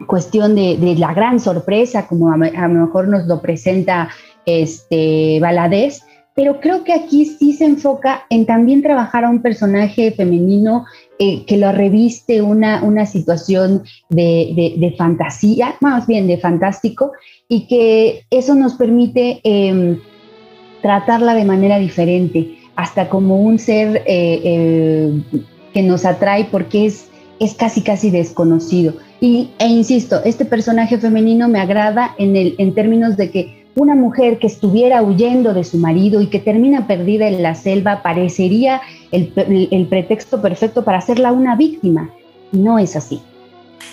cuestión de, la gran sorpresa, como a, lo mejor nos lo presenta este Valadez, pero creo que aquí sí se enfoca en también trabajar a un personaje femenino eh, que lo reviste una, una situación de, de, fantasía, más bien de fantástico, y que eso nos permite em, tratarla de manera diferente, hasta como un ser eh, eh, que nos atrae porque es, es casi casi desconocido. Y, e insisto, este personaje femenino me agrada en, el, en términos de que una mujer que estuviera huyendo de su marido y que termina perdida en la selva parecería el, el, pretexto perfecto para hacerla una víctima. No es así.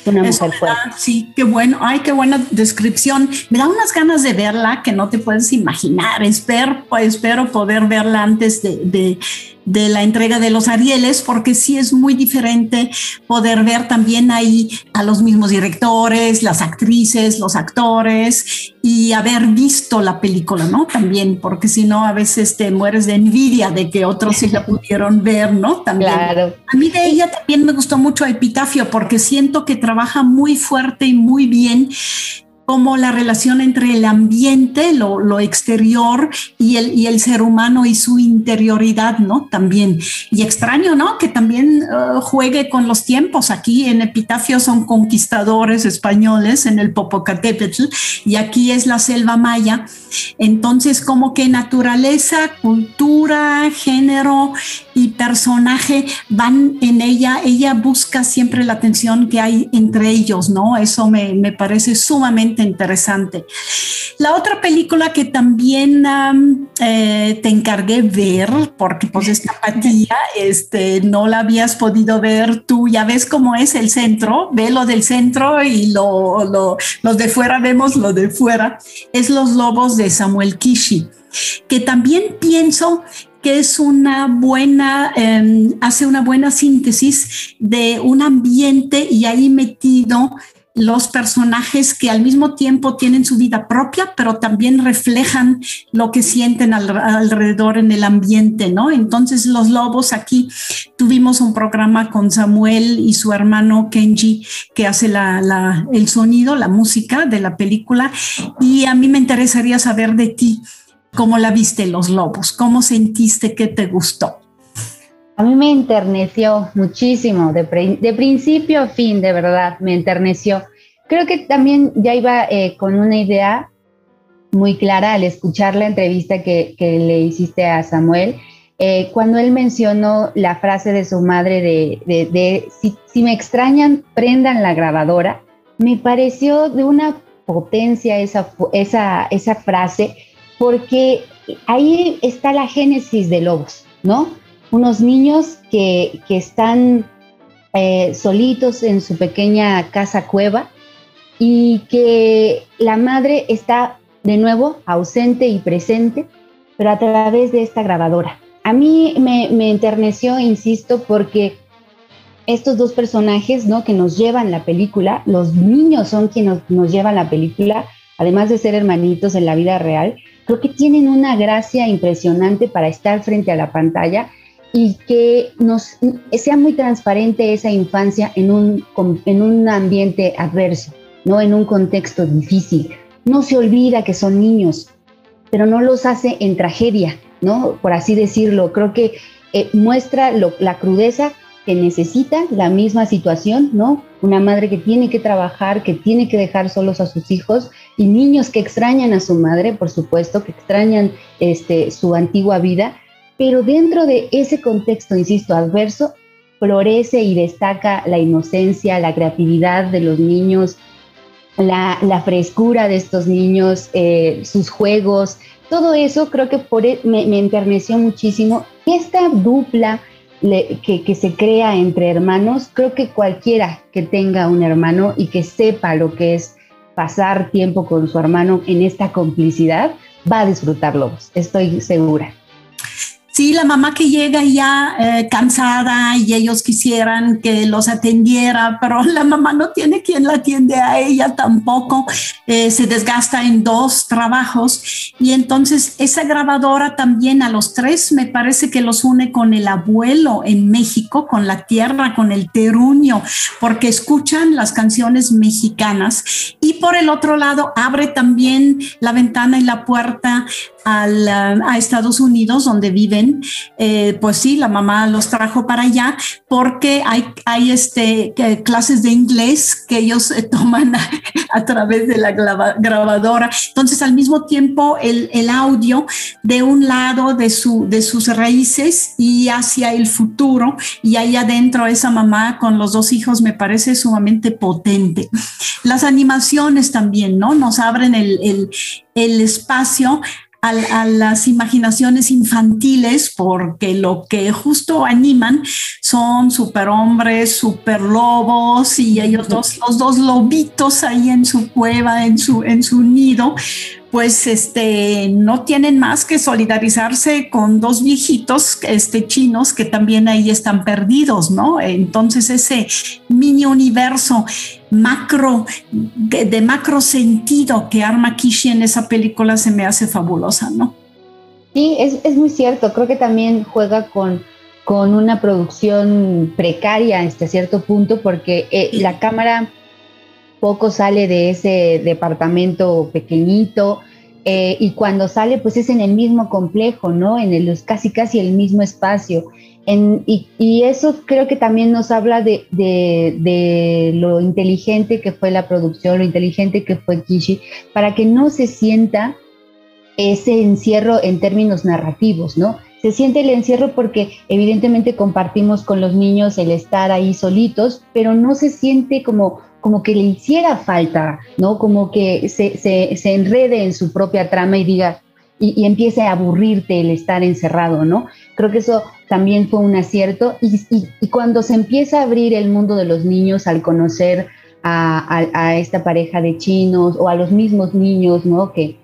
una mujer fuerte. Sí, qué bueno. Ay, qué buena descripción. Me da unas ganas de verla que no te puedes imaginar. Espero, espero poder verla antes de de la entrega de los Arieles, porque sí es muy diferente poder ver también ahí a los mismos directores, las actrices, los actores y haber visto la película, ¿no? También, porque si no, a veces te mueres de envidia de que otros sí la pudieron ver, ¿no? También. Claro. A mí de ella también me gustó mucho Epitafio, porque siento que trabaja muy fuerte y muy bien como la relación entre el ambiente, lo, exterior y el, y el, ser humano y su interioridad, ¿no? También. Y extraño, ¿no? Que también uh, juegue con los tiempos. Aquí en Epitafio son conquistadores españoles en el Popocatépetl y aquí es la selva maya. Entonces, como que naturaleza, cultura, género y personaje van en ella. Ella busca siempre la atención que hay entre ellos, ¿no? Eso me, me parece sumamente interesante. La otra película que también eh, te encargué ver, porque pues esta *laughs* patilla este, no la habías podido ver tú, ya ves cómo es el centro, ve lo del centro y lo, los de fuera vemos lo de fuera, es Los Lobos de Samuel Kishi, que también pienso que es una buena, em, hace una buena síntesis de un ambiente y ahí metido los personajes que al mismo tiempo tienen su vida propia, pero también reflejan lo que sienten alrededor en el ambiente, ¿no? Entonces los lobos aquí tuvimos un programa con Samuel y su hermano Kenji que hace la, el sonido, la música de la película y a mí me interesaría saber de ti cómo la viste los lobos, cómo sentiste que te gustó.
A mí me enterneció muchísimo, de, principio a fin, de verdad, me enterneció. Creo que también ya iba eh, con una idea muy clara al escuchar la entrevista que, le hiciste a Samuel, eh, cuando él mencionó la frase de su madre de, si, me extrañan, prendan la grabadora, me pareció de una potencia esa, esa, esa frase, porque ahí está la génesis de Lobos, ¿no? Unos niños que, están eh, solitos en su pequeña casa cueva y que la madre está de nuevo ausente y presente, pero a través de esta grabadora. A mí me, enterneció, insisto, porque estos dos personajes ¿no? que nos llevan la película, los niños son quienes nos, nos llevan la película, además de ser hermanitos en la vida real, creo que tienen una gracia impresionante para estar frente a la pantalla y que nos, sea muy transparente esa infancia en un, en un ambiente adverso, ¿no? en un contexto difícil. No se olvida que son niños, pero no los hace en tragedia, ¿no? por así decirlo. Creo que eh, muestra la crudeza que necesita la misma situación, ¿no? Una madre que tiene que trabajar, que tiene que dejar solos a sus hijos y niños que extrañan a su madre, por supuesto, que extrañan este, su antigua vida pero dentro de ese contexto, insisto, adverso, florece y destaca la inocencia, la creatividad de los niños, la, frescura de estos niños, eh, sus juegos, todo eso creo que por, e, me, enterneció muchísimo. Esta dupla que, se crea entre hermanos, creo que cualquiera que tenga un hermano y que sepa lo que es pasar tiempo con su hermano en esta complicidad, va a disfrutarlo, estoy segura.
Sí, la mamá que llega ya eh, cansada y ellos quisieran que los atendiera, pero *laughs* la mamá no tiene quien la atiende a ella tampoco, eh, se desgasta en dos trabajos y entonces esa grabadora también a los tres me parece que los une con el abuelo en México, con la tierra, con el teruño, porque escuchan las canciones mexicanas. Y por el otro lado abre también la ventana y la puerta a Estados Unidos, donde viven, eh, pues sí, la mamá los trajo para allá porque hay, hay este, clases de inglés que ellos eh, *laughs* toman a, través de la grabadora. Entonces, al mismo tiempo, el, el, audio de un lado de, su, de sus raíces y hacia el futuro, y ahí adentro esa mamá con los dos hijos me parece sumamente potente. Las animaciones también, ¿no? Nos abren el, el espacio a, las imaginaciones infantiles porque lo que justo animan son superhombres, superlobos y ellos dos, los dos lobitos ahí en su cueva, en su, en su nido, pues este, no tienen más que solidarizarse con dos viejitos este, chinos que también ahí están perdidos, ¿no? Entonces ese mini universo macro, de, macro sentido que arma Kishi en esa película se me hace fabulosa, ¿no?
Sí, es, es muy cierto, creo que también juega con, con una producción precaria hasta cierto punto porque eh, la cámara poco sale de ese departamento pequeñito eh, y cuando sale pues es en el mismo complejo, ¿no? En el casi casi el mismo espacio. Y, eso creo que también nos habla de, lo inteligente que fue la producción, lo inteligente que fue Kishi, para que no se sienta ese encierro en términos narrativos, ¿no? Se siente el encierro porque evidentemente compartimos con los niños el estar ahí solitos, pero no se siente como que le hiciera falta, ¿no? Como que se, enrede en su propia trama y diga, y, empiece a aburrirte el estar encerrado, ¿no? Creo que eso también fue un acierto. Y, cuando se empieza a abrir el mundo de los niños al conocer a, esta pareja de chinos o a los mismos niños, ¿no? Que,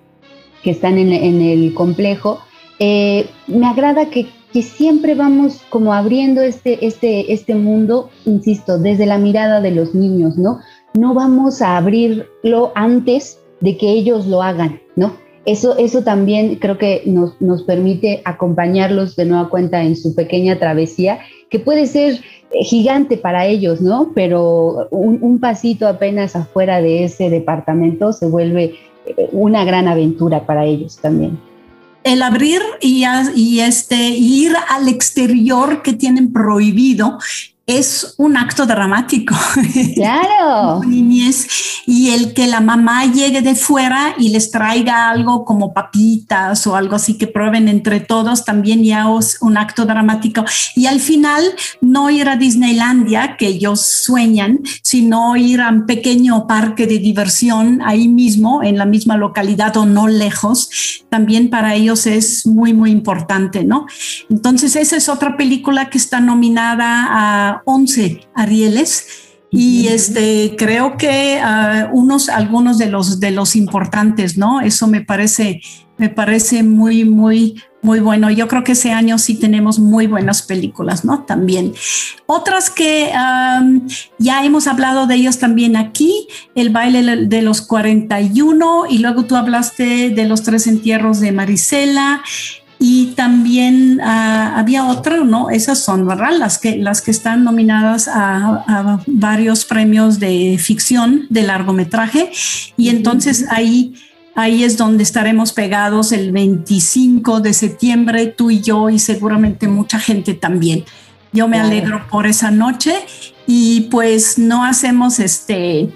que están en, el complejo, eh, me agrada que que siempre vamos como abriendo este, este, este mundo, insisto, desde la mirada de los niños, ¿no? No vamos a abrirlo antes de que ellos lo hagan, ¿no? Eso, eso también creo que nos, nos permite acompañarlos de nueva cuenta en su pequeña travesía, que puede ser eh, gigante para ellos, ¿no? Pero un, pasito apenas afuera de ese departamento se vuelve eh, una gran aventura para ellos también
el abrir y, y, este, ir al exterior que tienen prohibido es un acto dramático.
Claro. *laughs*
y el que la mamá llegue de fuera y les traiga algo como papitas o algo así que prueben entre todos también ya es un acto dramático. Y al final no ir a Disneylandia, que ellos sueñan, sino ir a un pequeño parque de diversión ahí mismo, en la misma localidad o no lejos, también para ellos es muy, muy importante, ¿no? Entonces esa es otra película que está nominada a 11 Arieles. Y este creo que ah, unos algunos de los de los importantes no eso me parece me parece muy muy muy bueno. Yo creo que ese año sí tenemos muy buenas películas no también. Otras que ya hemos hablado de ellos también aquí. El baile de los 41 y luego tú hablaste de los tres entierros de Marisela y también ah, había otro, ¿no? Esas son, ¿verdad? Las que, las que están nominadas a, varios premios de ficción de largometraje. Y entonces ahí, ahí es donde estaremos pegados el 25 de septiembre, tú y yo, y seguramente mucha gente también. Yo me alegro por esa noche y pues no hacemos este,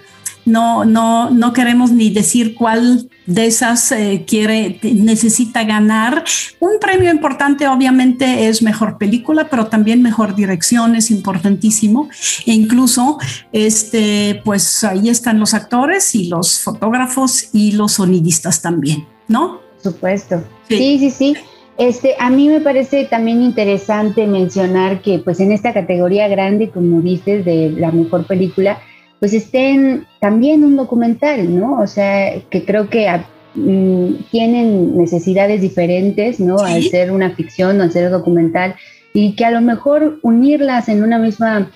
no, no, no queremos ni decir cuál de esas eh, quiere, necesita ganar. Un premio importante obviamente es mejor película, pero también mejor dirección es importantísimo. E incluso, este, pues ahí están los actores y los fotógrafos y los sonidistas también, ¿no?
Por supuesto. Sí, sí, sí. Este, a mí me parece también interesante mencionar que pues en esta categoría grande, como dices, de la mejor película, pues estén también un documental, ¿no? O sea, que creo que mm, tienen necesidades diferentes, ¿no? Al ser una ficción o al ser documental, y que a lo mejor unirlas en una misma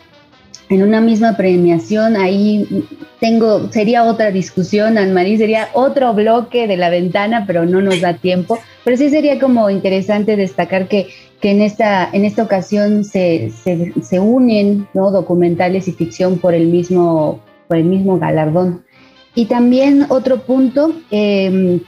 en una misma premiación, ahí tengo, sería otra discusión, Anne-Marie, sería otro bloque de la ventana, pero no nos da tiempo. Pero sí sería como interesante destacar que, que en, esta, en esta ocasión se, se, unen ¿no? documentales y ficción por el mismo, por el mismo galardón. Y también otro punto, em,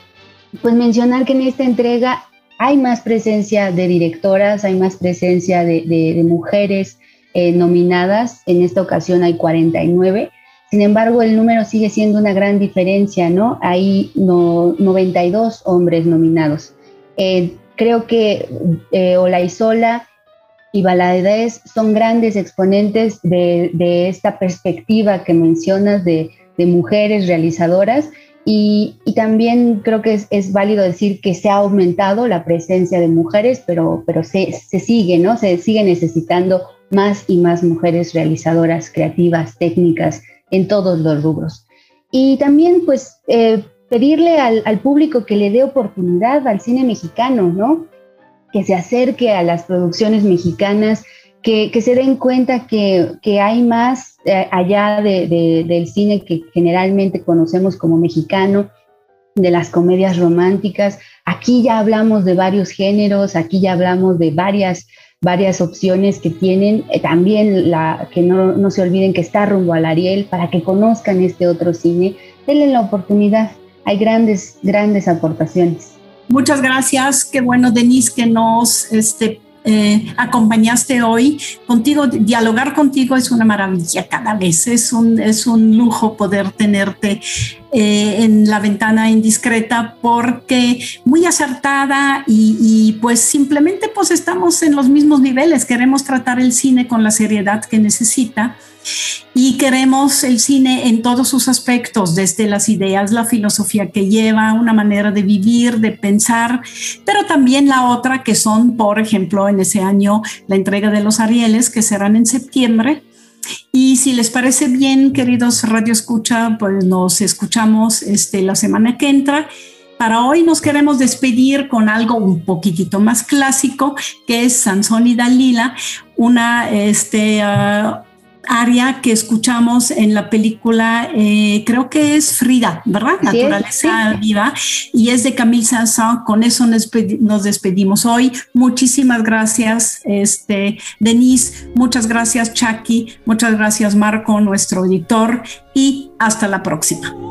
pues mencionar que en esta entrega hay más presencia de directoras, hay más presencia de, de mujeres, eh, nominadas, en esta ocasión hay 49. Sin embargo, el número sigue siendo una gran diferencia, ¿no? Hay no, 92 hombres nominados. Eh, creo que eh, Olaizola y Valadez son grandes exponentes de, esta perspectiva que mencionas de, mujeres realizadoras y, también creo que es, válido decir que se ha aumentado la presencia de mujeres, pero, pero se, se sigue, ¿no? Se sigue necesitando más y más mujeres realizadoras, creativas, técnicas, en todos los rubros. Y también, pues, eh, pedirle al, público que le dé oportunidad al cine mexicano, ¿no? Que se acerque a las producciones mexicanas, que, se den cuenta que, hay más eh, allá del cine que generalmente conocemos como mexicano, de las comedias románticas. Aquí ya hablamos de varios géneros, aquí ya hablamos de varias varias opciones que tienen. Eh, también la, que no, no, se olviden que está rumbo al Ariel para que conozcan este otro cine. Denle la oportunidad. Hay grandes, grandes aportaciones.
Muchas gracias. Qué bueno, Denise, que nos este, eh, acompañaste hoy. Contigo, dialogar contigo es una maravilla cada vez. Es un, es un lujo poder tenerte eh, en la ventana indiscreta porque muy acertada y, pues simplemente pues estamos en los mismos niveles, queremos tratar el cine con la seriedad que necesita y queremos el cine en todos sus aspectos, desde las ideas, la filosofía que lleva, una manera de vivir, de pensar, pero también la otra que son, por ejemplo, en ese año la entrega de los Arieles que serán en septiembre y si les parece bien, queridos Radio Escucha, pues nos escuchamos este, la semana que entra. Para hoy nos queremos despedir con algo un poquitito más clásico, que es Sansón y Dalila, una este, ah, área que escuchamos en la película, eh, creo que es Frida, ¿verdad? Naturaleza viva, y es de Camille Sanson. Con eso nos despedimos hoy. Muchísimas gracias, este, Denise, muchas gracias, Chucky, muchas gracias, Marco, nuestro editor, y hasta la próxima.